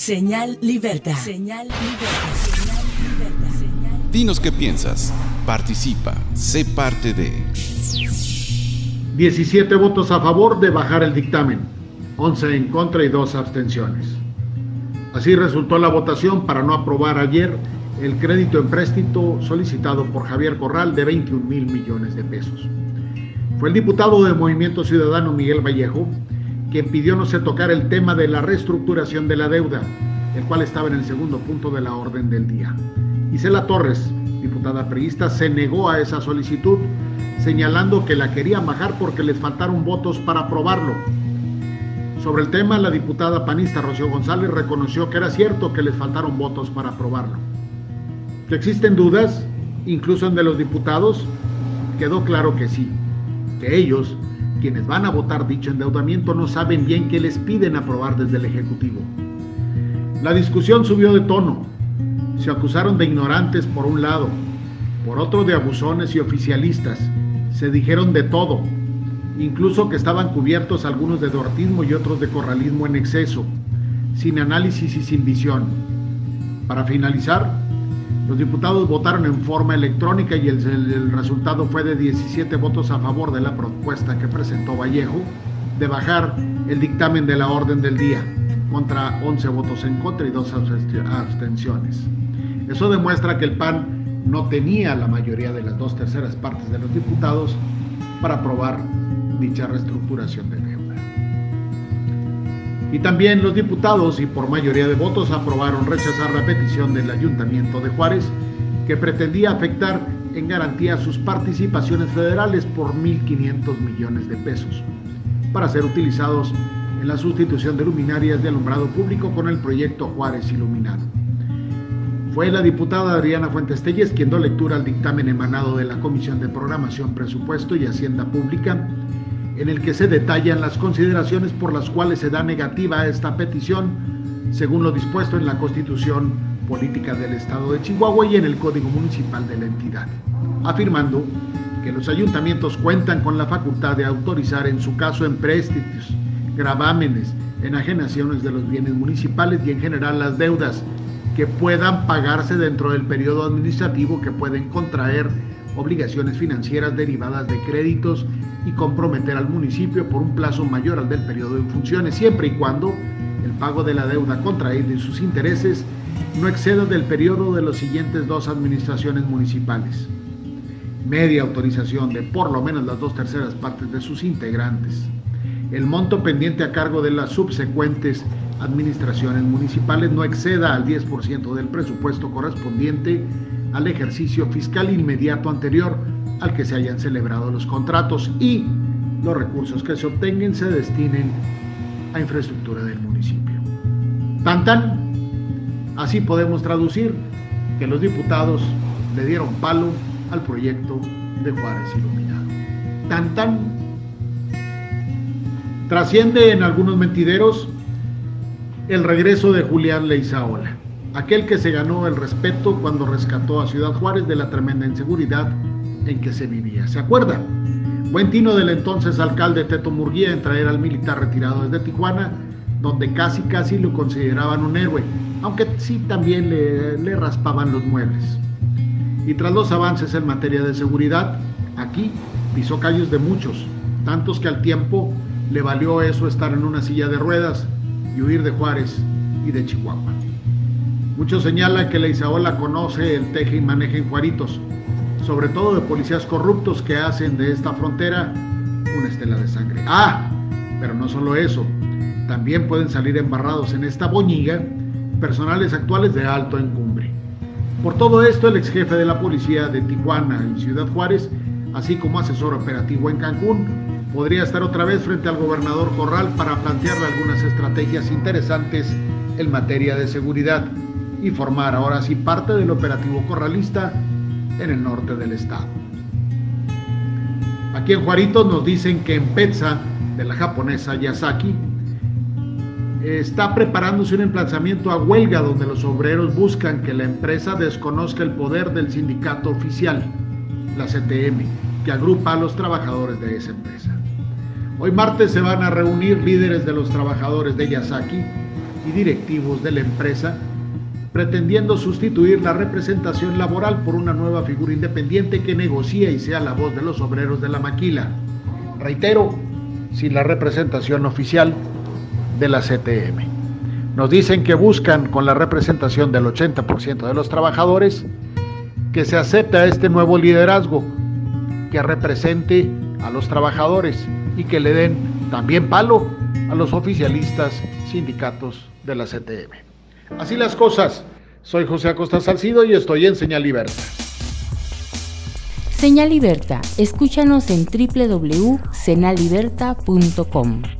Señal Libertad. Señal Libertad. Señal Libertad. Dinos qué piensas. Participa. Sé parte de. 17 votos a favor de bajar el dictamen, 11 en contra y 2 abstenciones. Así resultó la votación para no aprobar ayer el crédito en préstito solicitado por Javier Corral de 21 mil millones de pesos. Fue el diputado de Movimiento Ciudadano Miguel Vallejo quien pidió no se tocar el tema de la reestructuración de la deuda, el cual estaba en el segundo punto de la orden del día. Isela Torres, diputada priista, se negó a esa solicitud, señalando que la quería bajar porque les faltaron votos para aprobarlo. Sobre el tema, la diputada panista Rocío González reconoció que era cierto que les faltaron votos para aprobarlo. Que existen dudas, incluso en de los diputados, quedó claro que sí, que ellos quienes van a votar dicho endeudamiento no saben bien qué les piden aprobar desde el Ejecutivo. La discusión subió de tono. Se acusaron de ignorantes por un lado, por otro de abusones y oficialistas. Se dijeron de todo, incluso que estaban cubiertos algunos de dortismo y otros de corralismo en exceso, sin análisis y sin visión. Para finalizar, los diputados votaron en forma electrónica y el, resultado fue de 17 votos a favor de la propuesta que presentó Vallejo de bajar el dictamen de la orden del día, contra 11 votos en contra y dos abstenciones. Eso demuestra que el PAN no tenía la mayoría de las dos terceras partes de los diputados para aprobar dicha reestructuración de. Y también los diputados, y por mayoría de votos, aprobaron rechazar la petición del Ayuntamiento de Juárez, que pretendía afectar en garantía sus participaciones federales por 1.500 millones de pesos, para ser utilizados en la sustitución de luminarias de alumbrado público con el proyecto Juárez Iluminado. Fue la diputada Adriana Fuentes Telles quien dio lectura al dictamen emanado de la Comisión de Programación, Presupuesto y Hacienda Pública, en el que se detallan las consideraciones por las cuales se da negativa a esta petición, según lo dispuesto en la Constitución Política del Estado de Chihuahua y en el Código Municipal de la entidad, afirmando que los ayuntamientos cuentan con la facultad de autorizar en su caso empréstitos, gravámenes, enajenaciones de los bienes municipales y en general las deudas que puedan pagarse dentro del periodo administrativo que pueden contraer obligaciones financieras derivadas de créditos y comprometer al municipio por un plazo mayor al del periodo en funciones, siempre y cuando el pago de la deuda contraída y sus intereses no exceda del periodo de las siguientes dos administraciones municipales. Media autorización de por lo menos las dos terceras partes de sus integrantes. El monto pendiente a cargo de las subsecuentes administraciones municipales no exceda al 10% del presupuesto correspondiente al ejercicio fiscal inmediato anterior al que se hayan celebrado los contratos y los recursos que se obtengan se destinen a infraestructura del municipio. Tan tan, así podemos traducir que los diputados le dieron palo al proyecto de Juárez Iluminado. Tan tan, trasciende en algunos mentideros el regreso de Julián Leizaola, aquel que se ganó el respeto cuando rescató a Ciudad Juárez de la tremenda inseguridad en que se vivía. ¿Se acuerda? Buen tino del entonces alcalde Teto Murguía en traer al militar retirado desde Tijuana, donde casi casi lo consideraban un héroe, aunque sí también le, le raspaban los muebles. Y tras los avances en materia de seguridad, aquí pisó callos de muchos, tantos que al tiempo le valió eso estar en una silla de ruedas y huir de Juárez y de Chihuahua. Muchos señalan que la Isaola conoce el teje y maneja en Juaritos, sobre todo de policías corruptos que hacen de esta frontera una estela de sangre. Ah, pero no solo eso, también pueden salir embarrados en esta boñiga personales actuales de alto encumbre. Por todo esto, el ex jefe de la policía de Tijuana y Ciudad Juárez, así como asesor operativo en Cancún, podría estar otra vez frente al gobernador Corral para plantearle algunas estrategias interesantes en materia de seguridad y formar ahora sí parte del operativo corralista en el norte del estado. Aquí en Juaritos nos dicen que en Petsa, de la japonesa Yasaki, está preparándose un emplazamiento a huelga donde los obreros buscan que la empresa desconozca el poder del sindicato oficial, la CTM, que agrupa a los trabajadores de esa empresa. Hoy martes se van a reunir líderes de los trabajadores de Yasaki y directivos de la empresa, pretendiendo sustituir la representación laboral por una nueva figura independiente que negocie y sea la voz de los obreros de la maquila. Reitero, sin la representación oficial de la CTM. Nos dicen que buscan con la representación del 80% de los trabajadores que se acepte a este nuevo liderazgo, que represente a los trabajadores y que le den también palo a los oficialistas sindicatos de la CTM. Así las cosas. Soy José Acosta Salcido y estoy en Señal Liberta. Señal Liberta, escúchanos en www.senaliberta.com.